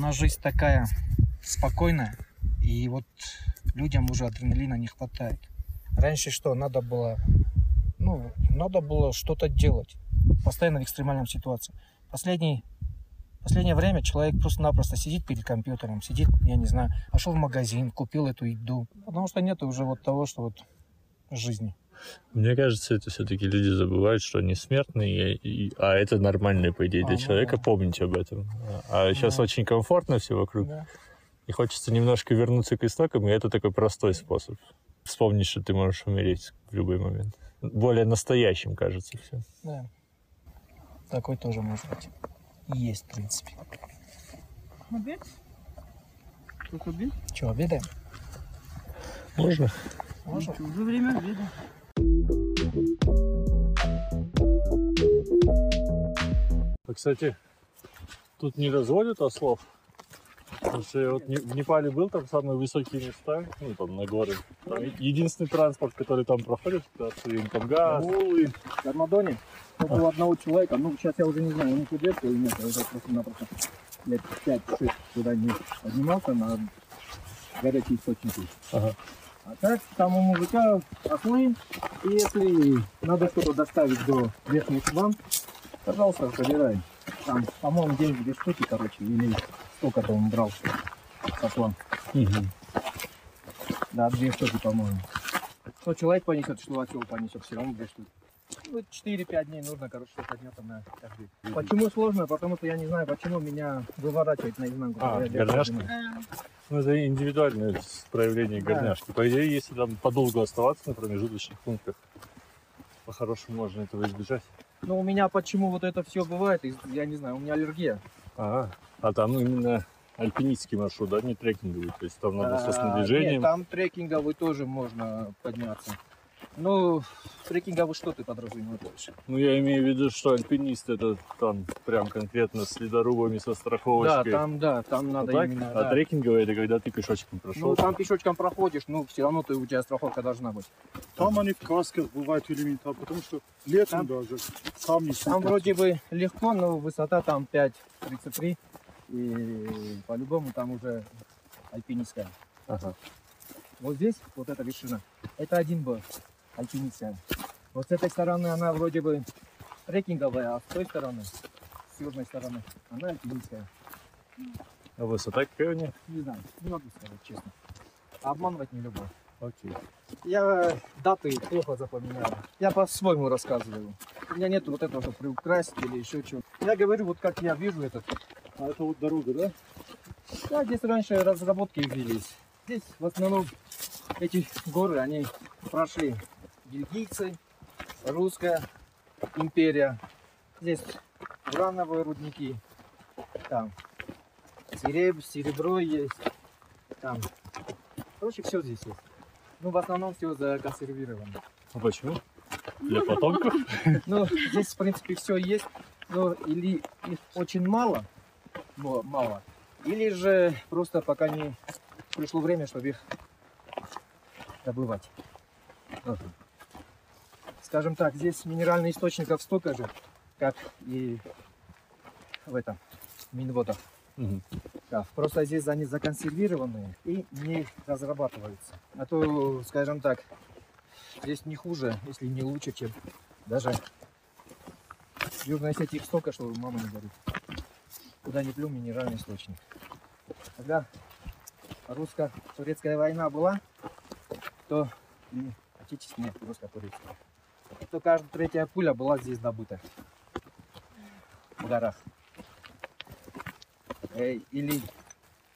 нас жизнь такая спокойная, и вот людям уже адреналина не хватает. Раньше что, надо было, ну, надо было что-то делать, постоянно в экстремальном ситуации. Последний, последнее время человек просто-напросто сидит перед компьютером, сидит, я не знаю, пошел в магазин, купил эту еду, потому что нет уже вот того, что вот жизни. Мне кажется, это все-таки люди забывают, что они смертные, и- а это нормально, по идее, для А, человека да. помнить об этом. А сейчас Да. очень комфортно все вокруг, Да. и хочется немножко вернуться к истокам, и это такой простой способ. Вспомнить, что ты можешь умереть в любой момент. Более настоящим кажется все. Да. Такой тоже может быть. Есть, в принципе. Обед? Тут обед? Че, обедаем? Можно? Можно? Уже время обеда. А, кстати, тут не разводят ослов. Потому что я вот в Непале был, там самые высокие места, ну там на горы. Там единственный транспорт, который там проходит, это. Ой, в Армадоне около одного человека, ну сейчас я уже не знаю, у них идет или нет, я уже просто-напросто лет 5-6 туда не поднимался на горячие источники. Ага. А так, там у мужика ослы, и если надо что-то доставить до верхних ван, пожалуйста, забирай. Там, по-моему, деньги две штуки, короче, или сколько-то он брал ослом. Мгм. Да, две штуки, по-моему. Что человек понесет, что осел понесет, все равно две штуки. Ну, 4-5 дней нужно, короче, подняться на каждый. Почему сложно? Потому что я не знаю, почему меня выворачивает наизнанку. А, горняшка? Ну, это индивидуальное проявление Да. горняшки. По идее, если там подолгу оставаться на промежуточных пунктах, по-хорошему можно этого избежать. Ну, у меня почему вот это все бывает, я не знаю, у меня аллергия. Ага. А там именно альпинистский маршрут, да, не трекинговый. То есть там надо А, снаряжением. Нет, там трекинговый тоже можно подняться. Ну, Трекинга вы что ты подразумеваешь? Ну, я имею в виду, что альпинист это там прям конкретно с ледорубами, со страховочкой. Да, там, да, там ну надо так, именно... А да. трекинговые это когда ты пешочком прошел? Ну, там пешочком проходишь, ну, все равно ты, у тебя страховка должна быть. Там они в касках бывают элементарно, потому что летом там, даже камни... Там вроде бы легко, но высота там 5,33, и по-любому там уже альпинистская. Ага. Вот здесь вот эта вершина, это один был альпинистами. Вот с этой стороны она вроде бы трекинговая, а с той стороны, с южной стороны, она альпинистская. А высота какая у нее? Не знаю, не могу сказать честно. Обманывать не люблю. Окей. Я э, даты плохо запоминаю. Я по-своему рассказываю. У меня нет вот этого, что приукрасить или еще чего. Я говорю, вот как я вижу этот. А это вот дорога, да? Да, здесь раньше разработки велись. Здесь в основном эти горы, они прошли бельгийцы, русская империя. Здесь урановые рудники. Там сереб- серебро есть. Там. Короче, все здесь есть. Ну, в основном все законсервировано. А почему? Для потомков? Ну, здесь, в принципе, все есть, но или их очень мало, мо- мало, или же просто пока не пришло время, чтобы их добывать. Скажем так, здесь минеральных источников столько же, как и в этом Минводах. Мгм. Да, просто здесь они законсервированные и не разрабатываются. А то, скажем так, здесь не хуже, если не лучше, чем даже в Южной Осетии их столько, что мама не говорит. Куда не плю минеральный источник. Когда русско-турецкая война была, то и отечественная русско-турецкая, то каждая третья пуля была здесь добыта. В горах. Или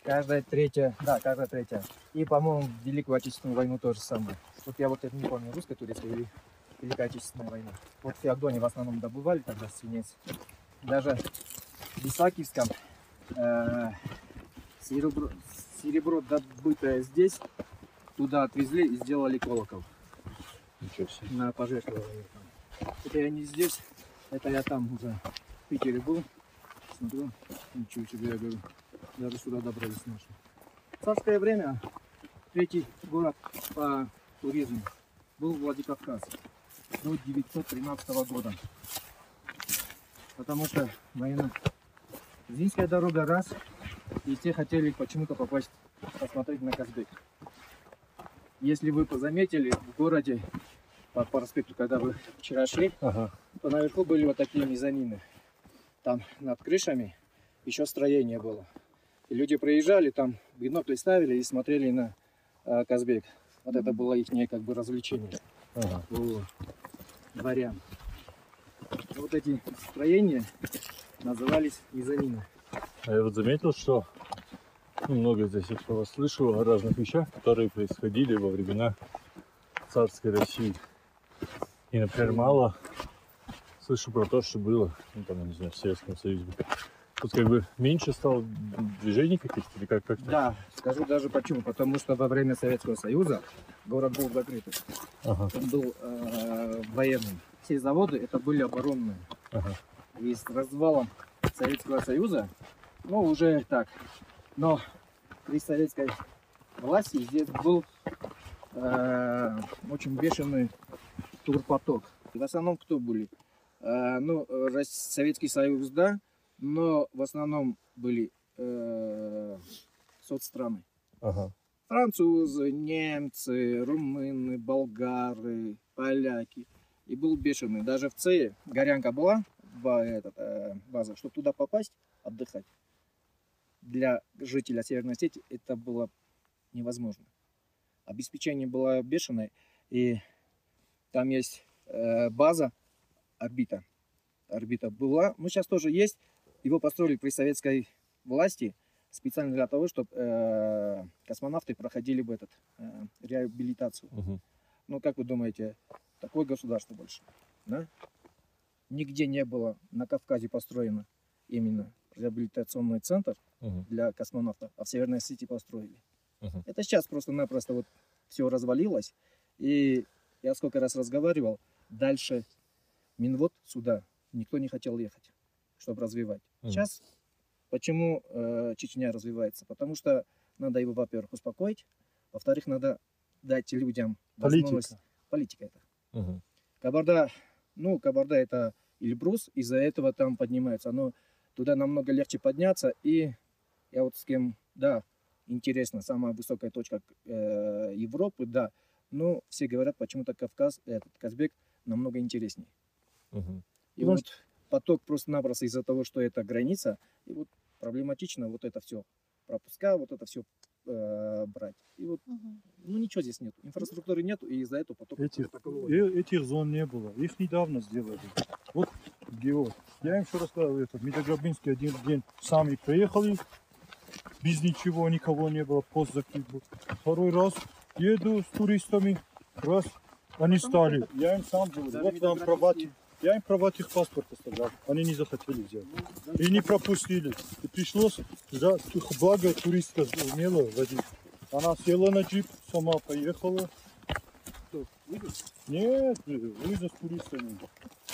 каждая третья, да, каждая третья. И, по-моему, в Великую Отечественную войну то же самое. Вот я вот это не помню, русско-турецкая или Великая Отечественная война. Вот в Феодоне в основном добывали тогда свинец. Даже в Исаакиевском э, серебро, серебро, добытое здесь, туда отвезли и сделали колокол Ничего себе. на пожертвование. Это я не здесь, это я там уже в Питере был. Смотрю, ничего себе, я говорю, даже сюда добрались наши. Царское время третий город по туризму был Владикавказ до 913 года. Потому что война. Зинская дорога раз, И все хотели почему-то попасть, посмотреть на Казбек. Если вы заметили, в городе по проспекту, когда вы вчера шли, Ага. то наверху были вот такие мезонины. Там над крышами еще строение было. И люди приезжали, там бинокли ставили и смотрели на э, Казбек. Вот это было их как бы развлечение Ага. по дворям. Вот эти строения назывались мезонины. А я вот заметил, что много здесь кого слышу о разных вещах, которые происходили во времена царской России. И, например, мало слышу про то, что было, ну, там, не знаю, в Советском Союзе. Тут как бы меньше стало движений каких-то, или как как Да, скажу даже почему. Потому что во время Советского Союза город был закрытый. Ага, Он был э, военным. Все заводы это были оборонные. ага. И с развалом Советского Союза, ну уже так, но при советской власти здесь был э, очень бешеный турпоток. В основном кто были? Э, ну, Советский Союз, да, но в основном были э, соцстраны. ага. Французы, немцы, румыны, болгары, поляки. И был бешеный. Даже в ЦЕ горянка была, этот, э, база, чтобы туда попасть, отдыхать. Для жителя Северной Осетии это было невозможно. Обеспечение было бешеное, и там есть э, база, орбита. Орбита была, ну сейчас тоже есть. Его построили при советской власти специально для того, чтобы космонавты проходили бы этот э, реабилитацию. Мгм. Ну, как вы думаете, такое государство больше, да? Нигде не было на Кавказе построено именно реабилитационный центр Мгм. для космонавтов, а в Северной Осетии построили. Мгм. Это сейчас просто-напросто вот все развалилось. И я сколько раз разговаривал, дальше Минвод сюда никто не хотел ехать, чтобы развивать. Сейчас почему э, Чечня развивается? Потому что надо его, во-первых, успокоить, во-вторых, надо дать людям возможность... Политика. Политика это. Мгм. Кабарда, ну, Кабарда это Эльбрус, из-за этого там поднимается. Но туда намного легче подняться. И я вот с кем, да, интересно, самая высокая точка э, Европы, да. Но все говорят, почему-то Кавказ, этот Казбек намного интереснее. Мгм. И Потому вот поток просто-напросто из-за того, что это граница, и вот проблематично вот это все пропуска, вот это все брать. И вот, ну ничего здесь нет, инфраструктуры нету, и из-за этого поток Этих, э- этих зон не было. Их недавно сделали. Вот Гео. Я им еще рассказывал, это, Медограбинский один день сами приехали, без ничего, никого не было, пост закрыт был. Второй раз еду с туристами, раз, они стали. Я им сам говорю, вот вам права, я им права паспорт оставлял, они не захотели взять. И не пропустили. И пришлось, за, благо туристка умела водить. Она села на джип, сама поехала. Нет, вызов с туристами.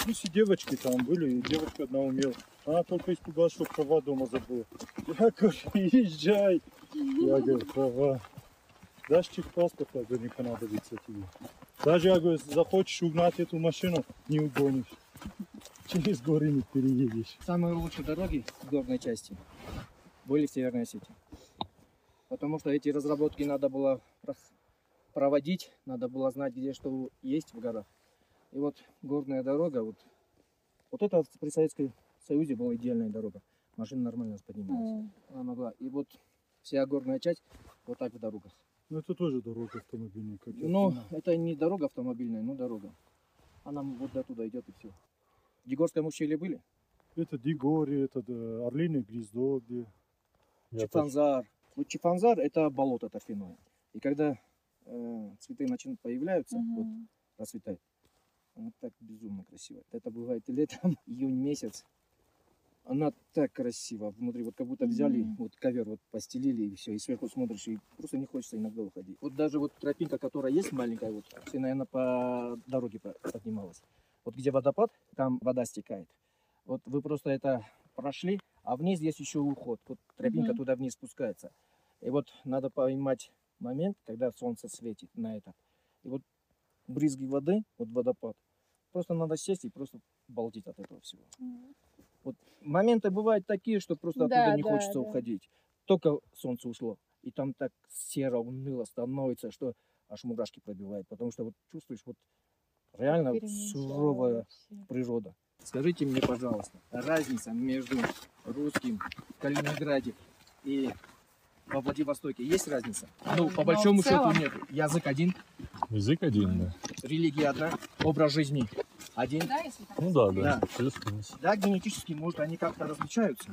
Ну, все девочки там были, и девочка одна умела. Она только испугалась, что права дома забыла. Я говорю, езжай. Я говорю, права. Дашь техпаспорт, я говорю, не понадобится тебе. Даже, я говорю, захочешь угнать эту машину, не угонишь. Через горы не переедешь. Самые лучшие дороги в горной части были в Северной Осетии. Потому что эти разработки надо было проводить, надо было знать, где что есть в горах. И вот горная дорога, вот, вот это при Советском Союзе была идеальная дорога. Машина нормально поднималась. Она могла. И вот вся горная часть вот так в дорогах. Ну, это тоже дорога автомобильная. Как понимаю. это не дорога автомобильная, но дорога. Она вот до туда идет и все. В Дегорском ущелье были? Это Дигори, это да, Орлиное гнездо, где. Чифанзар. Вот Чифанзар это болото торфяное. И когда э, цветы начинают появляются, вот расцветает, она так безумно красиво. Это бывает и летом, июнь месяц. Она так красиво. Внутри вот как будто взяли, Мгм. вот ковер вот постелили и все. И сверху смотришь, и просто не хочется иногда уходить. Вот даже вот тропинка, которая есть маленькая, вот, все, наверное, по дороге по- поднималась. Вот где водопад, там вода стекает. Вот вы просто это прошли, а вниз есть еще уход. Вот тропинка Мгм. туда вниз спускается. И вот надо поймать момент, когда солнце светит на это. И вот брызги воды, вот водопад. Просто надо сесть и просто балдеть от этого всего. Вот моменты бывают такие, что просто Да, оттуда не да, хочется да. уходить. только солнце ушло, и там так серо, уныло становится, что аж мурашки пробивает, потому что вот чувствуешь, вот реально суровая природа. Скажите мне, пожалуйста, разница между русским в Калининграде и во Владивостоке есть разница? Ну, по Но большому счету нет. Язык один, Язык один, да. религия одна, образ жизни один. Да, если так? Ну да, да. Да. Плюс-минус. Да, генетически, может, они как-то различаются,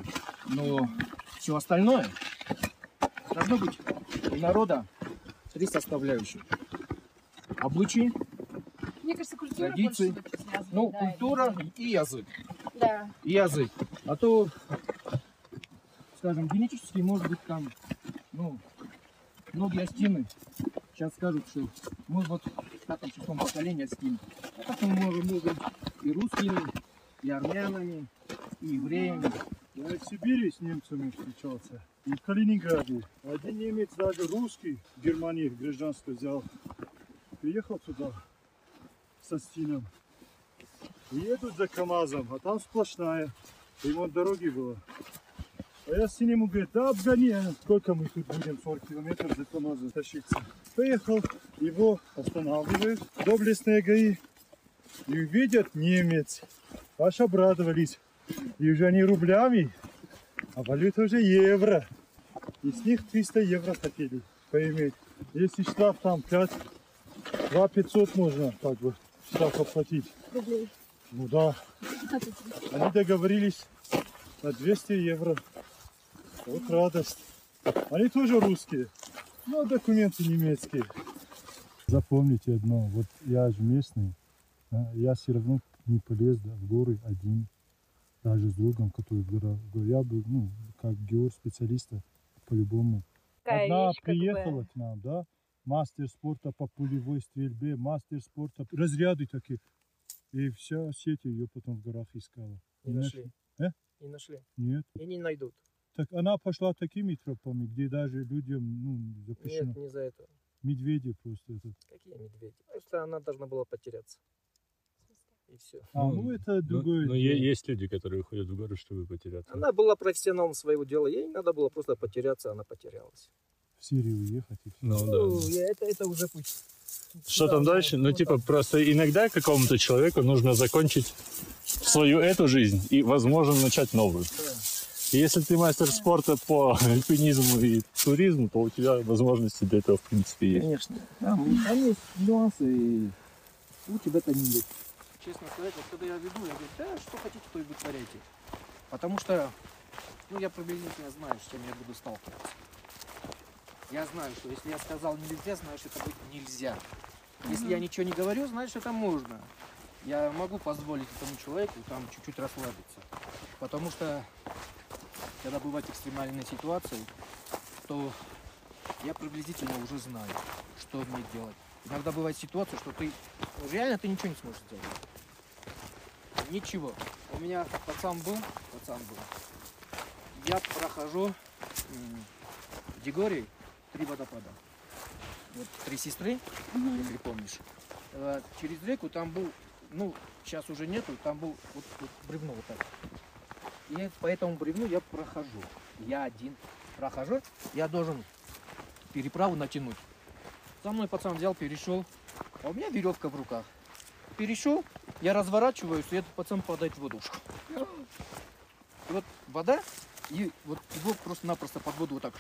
но все остальное должно быть у народа три составляющих. Обычаи, Мне кажется, культура Традиции. больше ну, да, культура и- язык. Да. И язык. А то, скажем, генетически, может быть, там, ну, многие остины сейчас скажут, что мы вот в пятом, шестом поколении остин. Мы можем быть и русскими, и армянами, и евреями. Я в Сибири с немцами встречался. И в Калининграде. Один немец даже русский в Германии гражданство взял. Приехал туда со стином. Едут за КамАЗом, а там сплошная. Ремонт дороги было. А я с ним говорю, да обгони, а сколько мы тут будем, 40 километров за КамАЗом тащиться. Поехал, его останавливают, доблестные ГАИ. И видят немец. Аж обрадовались. И уже не рублями, а валюта уже евро. И с них 300 евро хотели поиметь. Если штраф там 5, 2 500 можно как бы штраф оплатить. Рублей. Ну да. Они договорились на 200 евро. Вот радость. Они тоже русские, но документы немецкие. Запомните одно, вот я же местный, я все равно не полез да, в горы один, даже с другом, который в горах. Я был, ну, как геор-специалиста по-любому. Такая Одна вещь, как бы. приехала к нам, да, мастер спорта по пулевой стрельбе, мастер спорта, разряды такие. И вся сеть ее потом в горах искала. Не Не нашли. Э? Не нашли. Нет. И не найдут. Так она пошла такими тропами, где даже людям ну, запрещено. Нет, не за это. Медведи просто этот. Какие медведи? Просто она должна была потеряться. И все. А, ну, это Ну, другое. ну, дело. е- есть люди, которые уходят в горы, чтобы потеряться. Она была профессионалом своего дела. Ей надо было просто потеряться, она потерялась. В Сирию уехать и все. Ну Ну, да. это, это уже пусть. Что там дальше? Ну, типа, просто иногда какому-то человеку нужно закончить свою эту жизнь и, возможно, начать новую. И если ты мастер спорта по альпинизму и туризму, то у тебя возможности для этого, в принципе, есть. Конечно. Там, там есть нюансы, и у тебя это не есть. Честно сказать, вот когда я веду, я говорю, да, что хотите, то и вытворяйте. Потому что, ну, я приблизительно знаю, с чем я буду сталкиваться. Я знаю, что если я сказал нельзя, знаешь, это будет нельзя. Если я ничего не говорю, значит, это можно. Я могу позволить этому человеку там чуть-чуть расслабиться. Потому что, когда бывают экстремальные ситуации, то я приблизительно уже знаю, что мне делать. Иногда бывает ситуация, что ты реально ты ничего не сможешь сделать. Ничего. У меня пацан был, пацан был. Я прохожу в Дегории три водопада. Вот три сестры, если помнишь. Э, Через реку там был, ну, сейчас уже нету, там был вот, вот бревно вот так. И по этому бревну я прохожу. Я один прохожу, я должен переправу натянуть. За мной пацан взял, перешел, а у меня веревка в руках. Перешел, я разворачиваюсь, и этот пацан падает в воду. И вот вода, и вот его просто-напросто под воду вот так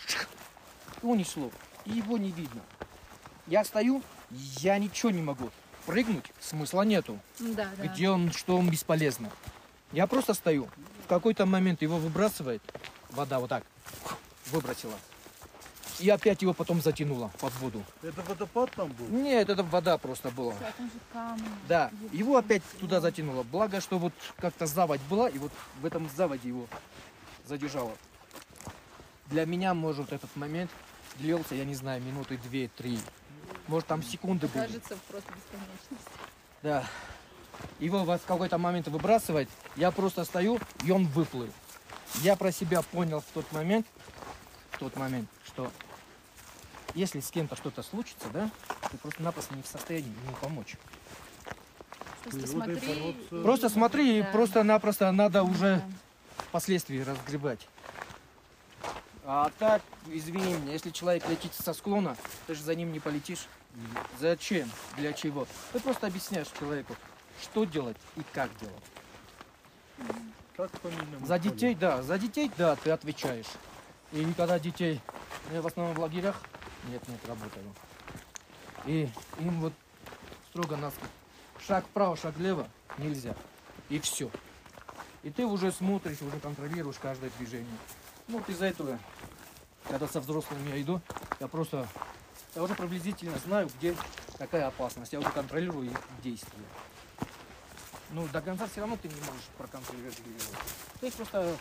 унесло. И его не видно. Я стою, я ничего не могу. Прыгнуть смысла нету. Да, да. Где он, что он бесполезно. Я просто стою. В какой-то момент его выбрасывает. Вода вот так. Выбросила. И опять его потом затянуло под воду. Это водопад там был? Нет, это вода просто была. Да, там же камни. Да, его опять туда затянуло. Благо, что вот как-то заводь была, и вот в этом заводе его задержало. Для меня, может, этот момент длился, я не знаю, минуты две-три. Может, там секунды были. Кажется, просто бесконечность. Да. Его в какой-то момент выбрасывает, я просто стою, и он выплыл. Я про себя понял в тот момент, в тот момент, что если с кем-то что-то случится, да, ты просто-напросто не в состоянии ему помочь. Просто смотри. бороться. Просто смотри, и просто-напросто надо уже Да. последствия разгребать. А так, извини меня, если человек летит со склона, ты же за ним не полетишь. Зачем? Для чего? Ты просто объясняешь человеку, что делать и как делать. Как За детей, да, за детей, да, ты отвечаешь. И когда детей, я в основном в лагерях, нет, нет, работаю. И им вот строго нас шаг вправо, шаг влево нельзя. И все. И ты уже смотришь, уже контролируешь каждое движение. Ну вот из-за этого, когда со взрослыми я иду, я просто, я уже приблизительно знаю, где какая опасность. Я уже контролирую их действия. Ну, до конца все равно ты не можешь проконтролировать. Ты просто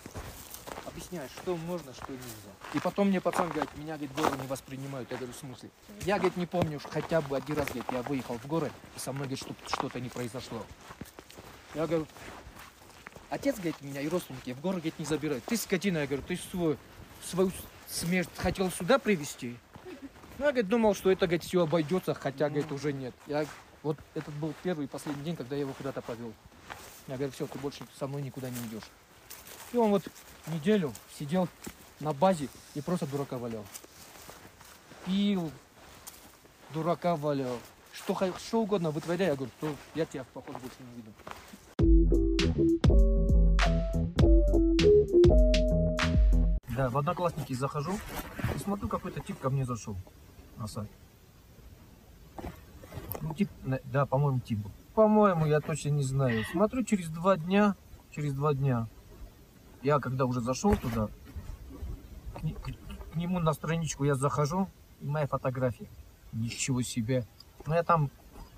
объясняешь, что можно, что нельзя. И потом мне пацан говорит, меня, говорит, горы не воспринимают. Я говорю, в смысле? Я, говорит, не помню, хотя бы один раз, говорит, я выехал в горы, и со мной, говорит, что- что-то не произошло. Я говорю, отец, говорит, меня и родственники в горы, говорит, не забирают. Ты скотина, я говорю, ты свой, свою смерть хотел сюда привезти? Ну, я, говорит, думал, что это, говорит, все обойдется, хотя, говорит, уже нет. Я, вот этот был первый и последний день, когда я его куда-то повел. Я говорю, все, ты больше со мной никуда не идешь. И он вот неделю сидел на базе и просто дурака валял. Пил, дурака валял. Что, что угодно вытворяй, я говорю, то я тебя в поход больше не виду. Да, в Одноклассники захожу и смотрю, какой-то тип ко мне зашел на сайт. Ну, тип, да, по-моему, тип. По-моему, я точно не знаю. Смотрю, через два дня, через два дня, я когда уже зашел туда, к, к- нему на страничку я захожу, и моя фотография. Ничего себе. Ну, я там,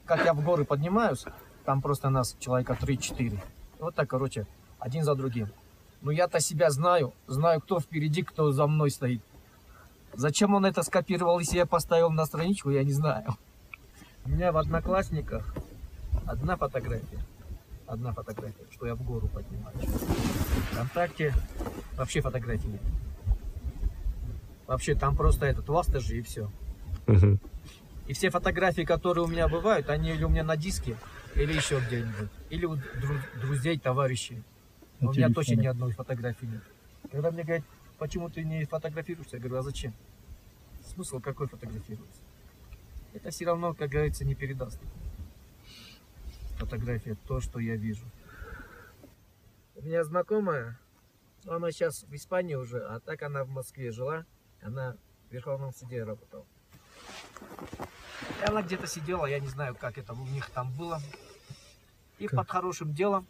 как я в горы поднимаюсь, там просто нас человека 3-4. Вот так, короче, один за другим. Ну, я-то себя знаю, знаю, кто впереди, кто за мной стоит. Зачем он это скопировал и себе поставил на страничку, я не знаю. У меня в Одноклассниках одна фотография. Одна фотография, что я в гору поднимаюсь. ВКонтакте вообще фотографии нет. Вообще там просто этот ластажи и все. И все фотографии, которые у меня бывают, они или у меня на диске, или еще где-нибудь. Или у дру- друзей, товарищей. На у меня точно ни одной фотографии нет. Когда мне говорят, почему ты не фотографируешься, я говорю, а зачем? Смысл какой фотографироваться? Это все равно, как говорится, не передаст. Фотография, то, что я вижу. У меня знакомая, она сейчас в Испании уже, а так она в Москве жила. Она в Верховном суде работала. И она где-то сидела, я не знаю, как это у них там было. И Как? под хорошим делом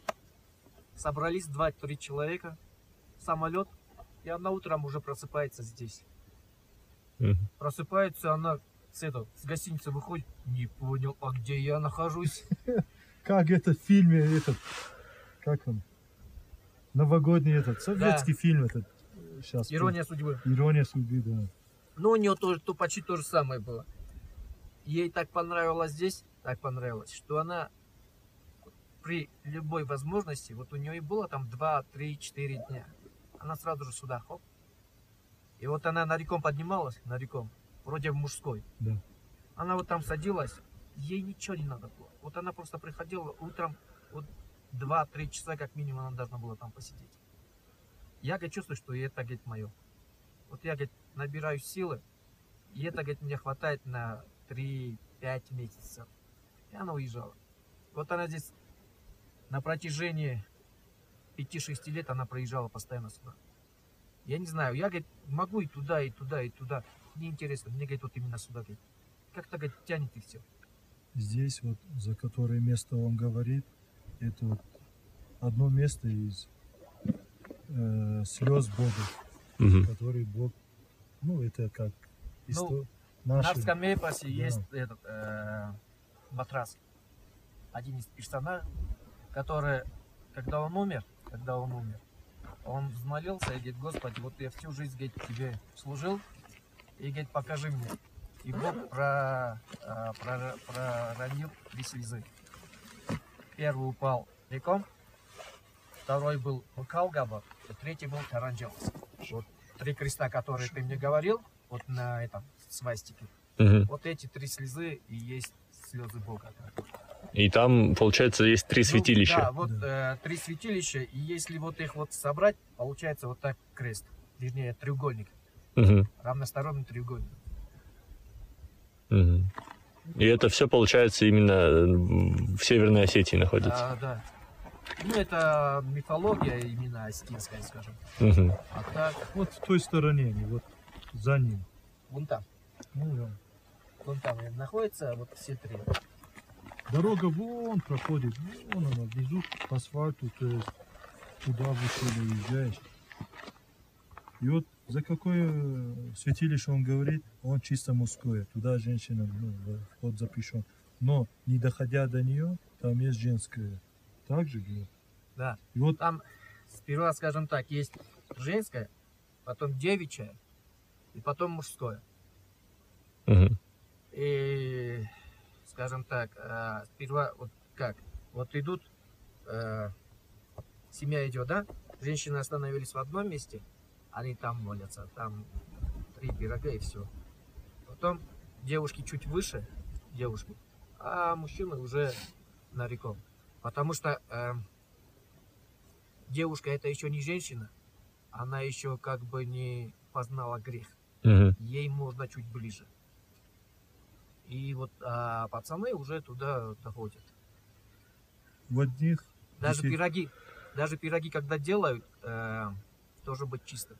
собрались два-три человека, самолет, и она утром уже просыпается здесь. Мгм. Просыпается она с, этого, с гостиницы выходит, не понял, а где я нахожусь? Как это в фильме этот, как он, новогодний этот, советский фильм этот, сейчас. Ирония судьбы. Ирония судьбы, да. Ну, у нее тоже, то почти то же самое было. Ей так понравилось здесь, так понравилось, что она при любой возможности, вот у нее и было там 2, 3, 4 дня, она сразу же сюда, хоп. И вот она на реком поднималась, на реком, вроде в мужской. Да. Она вот там садилась, ей ничего не надо было. Вот она просто приходила утром, вот 2-3 часа как минимум она должна была там посидеть. Я говорит, чувствую, что это, говорит, мое. Вот я, говорит, набираю силы, и это, говорит, мне хватает на 3-5 месяцев. И она уезжала. Вот она здесь на протяжении 5-6 лет она проезжала постоянно сюда. Я не знаю, я, говорит, могу и туда, и туда, и туда. Мне интересно, мне, говорит, вот именно сюда, говорит. Как-то, говорит, тянет и все. Здесь вот, за которое место он говорит, это вот одно место из э, слез Бога, Мгм. который Бог, ну это как исто- На наши, Скамейпасе Да. есть этот э, матрас. Один из персонажей, который, когда он умер, когда он умер, он взмолился и говорит, Господи, вот я всю жизнь, говорит, тебе служил, и, говорит, покажи мне. И Бог про, э, про- проронил три слезы. Первый упал реком, второй был Калгаба, и третий был Таранджелос. Вот три креста, которые ты мне говорил, вот на этом свастике. Мгм. Вот эти три слезы и есть слезы Бога. И там, получается, есть три Ну, святилища. да, вот э, три святилища, и если вот их вот собрать, получается вот так крест, вернее треугольник. Мгм. равносторонний треугольник. Мгм. И это все получается именно в Северной Осетии находится. А, да. Ну, это мифология именно осетинская, скажем. Мгм. А так, Вот в той стороне, они, вот за ним. вон там, Ну, вон там находится вот все три. Дорога вон проходит, вон она внизу по асфальту, то есть туда выше уезжаешь. И вот за какое э, святилище он говорит, он чисто мужское, туда женщина, ну, вход запрещен. Но не доходя до нее, там есть женское. Так же говорит? Да. И вот Там сперва, скажем так, есть женское, потом девичье, и потом мужское. Мгм. И, скажем так, э, сперва вот как, вот идут, э, семья идет, да? Женщины остановились в одном месте, они там молятся, там три пирога и все. Потом девушки чуть выше, девушки, а мужчины уже на реком. Потому что э, девушка это еще не женщина, она еще как бы не познала грех Мгм. ей можно чуть ближе. И вот а, пацаны уже туда доходят. в одних Даже пироги, даже пироги, когда делают, э, тоже быть чистым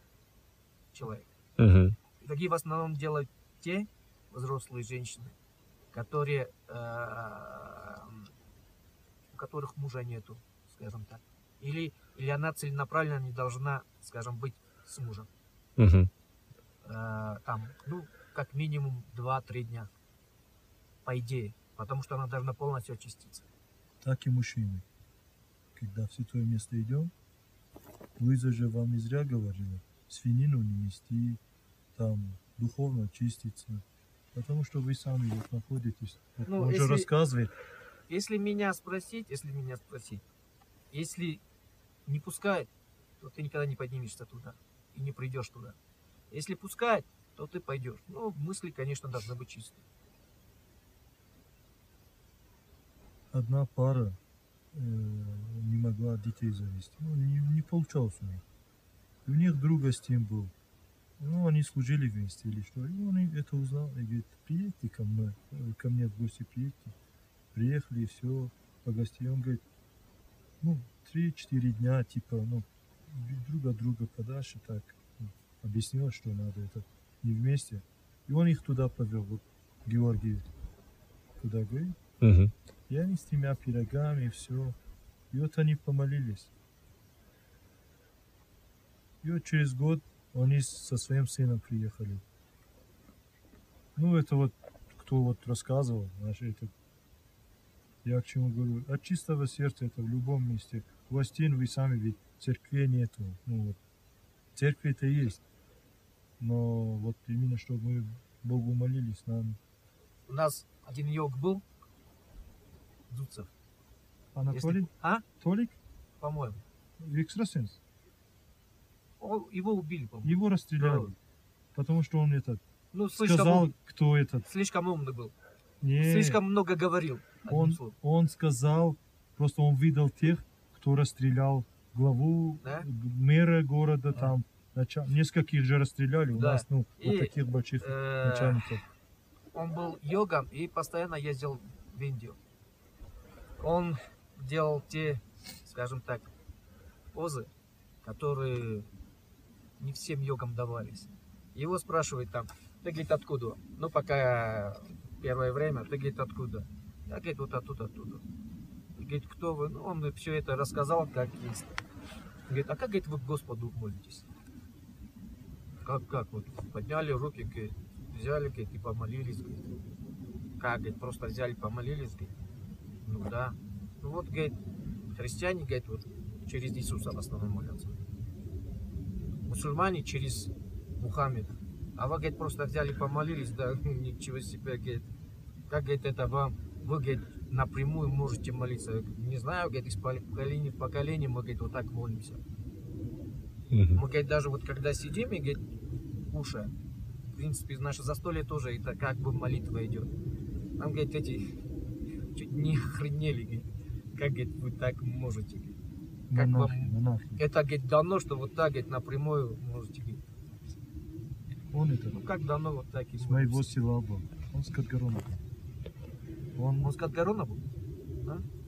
человек. Мгм. Пироги в основном делают те взрослые женщины, которые, э, у которых мужа нету, скажем так. Или, или она целенаправленно не должна, скажем, быть с мужем. Э, там, ну, как минимум 2-3 дня. По идее. Потому что она должна полностью очиститься. так и мужчины. Когда в святое место идем, Луиза же вам не зря говорила, свинину не нести, там духовно очиститься. Потому что вы сами вот находитесь. Вот Ну, он же если- рассказывает, Если меня спросить, если меня спросить, если не пускает, то ты никогда не поднимешься туда и не придешь туда. Если пускает, то ты пойдешь. Ну, мысли, конечно, должны быть чистые. одна пара не могла детей завести. Ну, не, не получалось у них. И у них друга с тем был. Ну, они служили вместе или что. И он это узнал. И говорит, приедьте ко мне, э, ко мне в гости приедьте. Приехали, все, погостили. Он говорит, ну, 3-4 дня, типа, ну, друг от друга подальше, так, ну, объяснил, что надо это не вместе. И он их туда повел, вот, Георгий, туда, говорит, Мгм. И они с тремя пирогами, все. И вот они помолились. И вот через год они со своим сыном приехали. Ну, это вот, кто вот рассказывал, знаешь, это, я к чему говорю, от чистого сердца это в любом месте. У Астин вы сами ведь церкви нету. Ну, вот, церкви-то есть. Но вот именно, чтобы мы Богу молились, нам У нас один йог был, Зуцев. Анатолий, Если- А? Толик, По-моему. экстрасенс. Он- его убили, по-моему. Его расстреляли. Да. Потому что он этот Ну, слишком, сказал, ум- кто этот. слишком умный был. Не, Слишком много говорил. он, словом. он сказал, просто он видел тех, кто расстрелял главу, Да? мэра города, Да. там, начал... нескольких же расстреляли. У Да. нас, ну, И, вот таких больших Э, начальников. он был йогом и постоянно ездил в Индию. Он делал те, скажем так, позы, которые не всем йогам давались. Его спрашивают там, ты, говорит, откуда? Ну, пока первое время, ты, говорит, откуда? Я, говорит, вот оттуда, оттуда. Говорит, кто вы? Ну, он все это рассказал, как есть. Говорит, а как, говорит, вы к Господу молитесь? Как, как? Вот подняли руки, говорит, взяли, говорит, и помолились, говорит. Как, говорит, просто взяли, помолились, говорит. Ну да. Ну вот, говорит, христиане, говорит, вот через Иисуса в основном молятся. Мусульмане через Мухаммеда. А вы, говорит, просто взяли, помолились, да, ничего себе, говорит. Как, говорит, это вам, вы, говорит, напрямую можете молиться. Не знаю, говорит, из поколения в поколение мы, говорит, вот так молимся. Мы, говорит, даже вот когда сидим и, говорит, кушаем, в принципе, наше застолье тоже это как бы молитва идет. Нам, говорит, эти чуть не охренели, говорит. Как, говорит, вы так можете, говорит. как Монахи, вам- монахи. Это, говорит, давно, что вот так, говорит, напрямую можете, говорит. Он это, Ну как давно вот так и моего села был. Он с Катгарона. Он, Он с Катгарона был?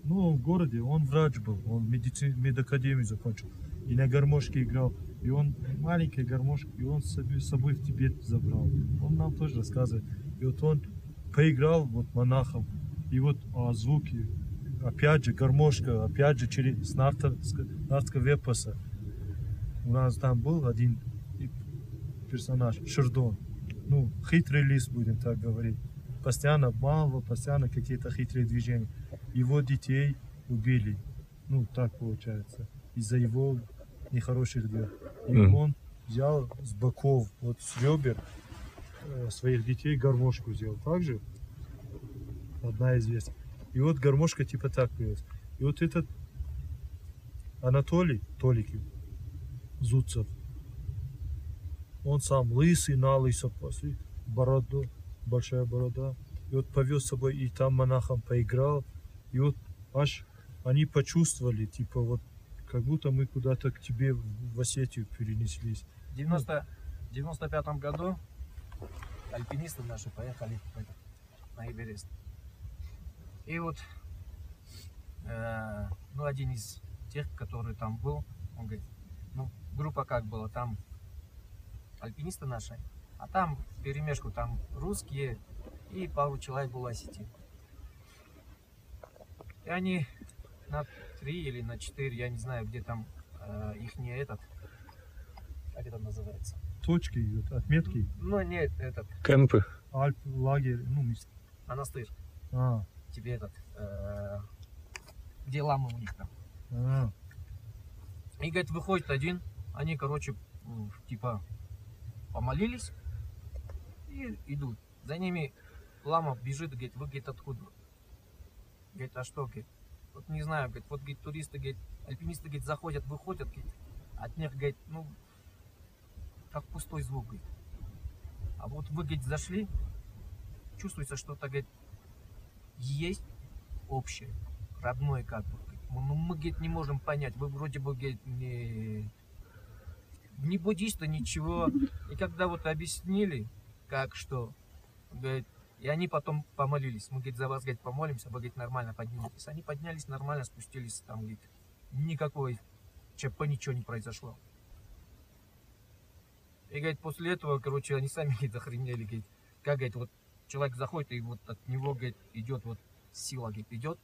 ну, он в городе, он врач был, он медици... медакадемию закончил. И на гармошке играл. И он маленькая гармошка, и он с собой, с собой в Тибет забрал. Он нам тоже рассказывает. И вот он поиграл вот монахом. И вот а, звуки, опять же, гармошка, опять же, через нартского вепаса. У нас там был один персонаж, Шердон. Ну, хитрый лис, будем так говорить. Постоянно обманывал, постоянно какие-то хитрые движения. Его детей убили. Ну, так получается. Из-за его нехороших дел. И Мгм. он взял с боков, вот с ребер э, своих детей гармошку сделал. Также одна из версий. И вот гармошка типа так появилась. И вот этот Анатолий Толикин Зуцев, он сам лысый, на лысо после, бороду, большая борода. И вот повез с собой, и там монахом поиграл. И вот аж они почувствовали, типа вот, как будто мы куда-то к тебе в Осетию перенеслись. В 90, 95 году альпинисты наши поехали на Эверест. И вот, э, ну, один из тех, который там был, он говорит, ну, группа как была, там альпинисты наши, а там перемешку, там русские и пару человек было осетин. И они на три или на четыре, я не знаю, где там их не этот, как это называется. Точки, отметки, Ну, нет, этот, Кемпы. Альп, лагерь, ну, мест- монастырь. а, Тебе этот, э, где ламы у них там. И, говорит, выходит один, они, короче, типа, помолились и идут. За ними лама бежит, говорит, вы, говорит, откуда? Говорит, а что, говорит, вот не знаю, говорит, вот, говорит, туристы, говорит, альпинисты, говорит, заходят, выходят, говорит, от них, говорит, ну, как пустой звук, говорит. А вот вы, говорит, зашли, чувствуется что-то, говорит, есть общее, родное как бы. говорит. Ну, мы, говорит, не можем понять, вы вроде бы, говорит, не, не буддисты, ничего. И когда вот объяснили, как что, говорит, и они потом помолились. Мы, говорит, за вас, говорит, помолимся, вы, говорит, нормально подниметесь. Они поднялись нормально, спустились там, говорит, никакой ЧП, ничего не произошло. И, говорит, после этого, короче, они сами, говорит, охренели, говорит, как, говорит, вот человек заходит, и вот от него, говорит, идет вот сила, говорит, идет,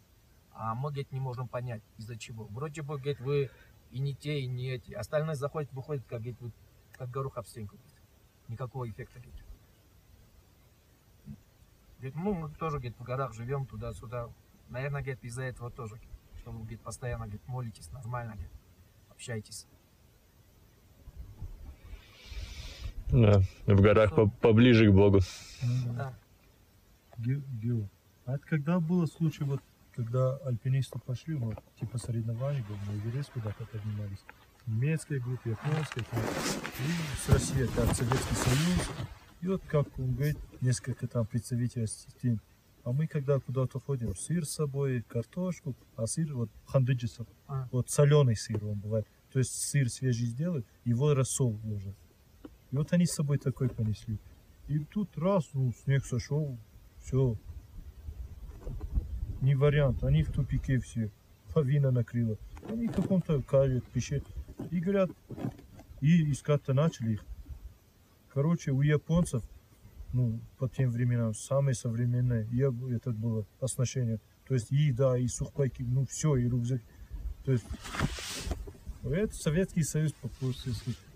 а мы, говорит, не можем понять, из-за чего. Вроде бы, говорит, вы и не те, и не эти. Остальные заходят, выходят, как, говорит, вот, как горох об стенку, говорит. Никакого эффекта, говорит. Говорит, ну, мы тоже, говорит, в горах живем туда-сюда. Наверное, говорит, из-за этого тоже, говорит, что вы, говорит, постоянно, говорит, молитесь нормально, говорит, общаетесь. Да, в горах по- поближе к Богу. Да. Ге- Гео. А это когда было случай, вот, когда альпинисты пошли, вот, типа соревнований был, на Эверест куда-то поднимались. Немецкая группа, японская, там, и с Россией, как Советский Союз. И вот как он говорит, несколько там представителей систем. А мы когда куда-то ходим, сыр с собой, картошку, а сыр вот хандыджисов, А. вот соленый сыр он бывает. То есть сыр свежий сделают, его рассол ложат. И вот они с собой такой понесли. И тут раз, ну, снег сошел, все. Не вариант, они в тупике все. Лавина накрыла. Они в каком-то каве, пещере. И говорят, и искать-то начали их. Короче, у японцев, ну, по тем временам, самое современное, я, это было оснащение. То есть и еда, и сухпайки, ну все, и рюкзак. То есть это Советский Союз по курсу.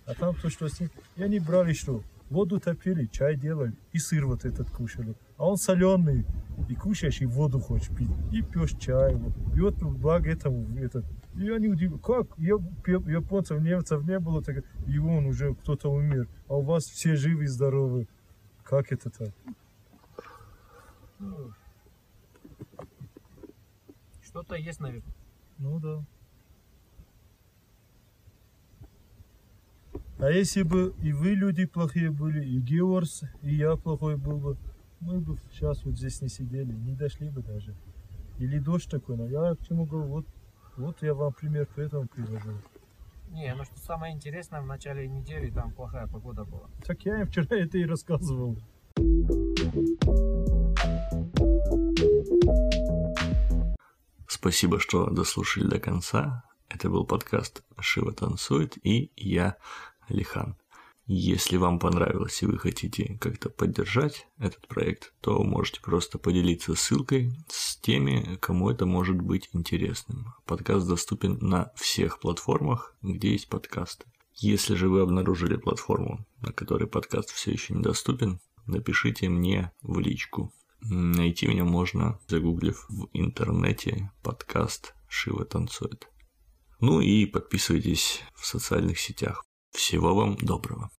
А там то, что с ним. И они брали что? Воду топили, чай делали, и сыр вот этот кушали. А он соленый. И кушаешь, и воду хочешь пить. И пьешь чай. вот. И вот благо этому этот. И они удивились, как Я- японцев, немцев не было, так и он уже кто-то умер. А у вас все живы и здоровы. Как это так? Что-то есть, наверное. Ну да. А если бы и вы люди плохие были, и Георс, и я плохой был бы, мы бы сейчас вот здесь не сидели, не дошли бы даже. Или дождь такой, но я к чему говорю, вот, вот я вам пример к этому привожу. Не, ну что самое интересное, в начале недели там плохая погода была. Так я им вчера это и рассказывал. Спасибо, что дослушали до конца. Это был подкаст «Шива танцует» и я, Алихан. Если вам понравилось и вы хотите как-то поддержать этот проект, то можете просто поделиться ссылкой с теми, кому это может быть интересным. Подкаст доступен на всех платформах, где есть подкасты. Если же вы обнаружили платформу, на которой подкаст все еще недоступен, напишите мне в личку. Найти меня можно, загуглив в интернете подкаст «Шива танцует». Ну и подписывайтесь в социальных сетях. Всего вам доброго.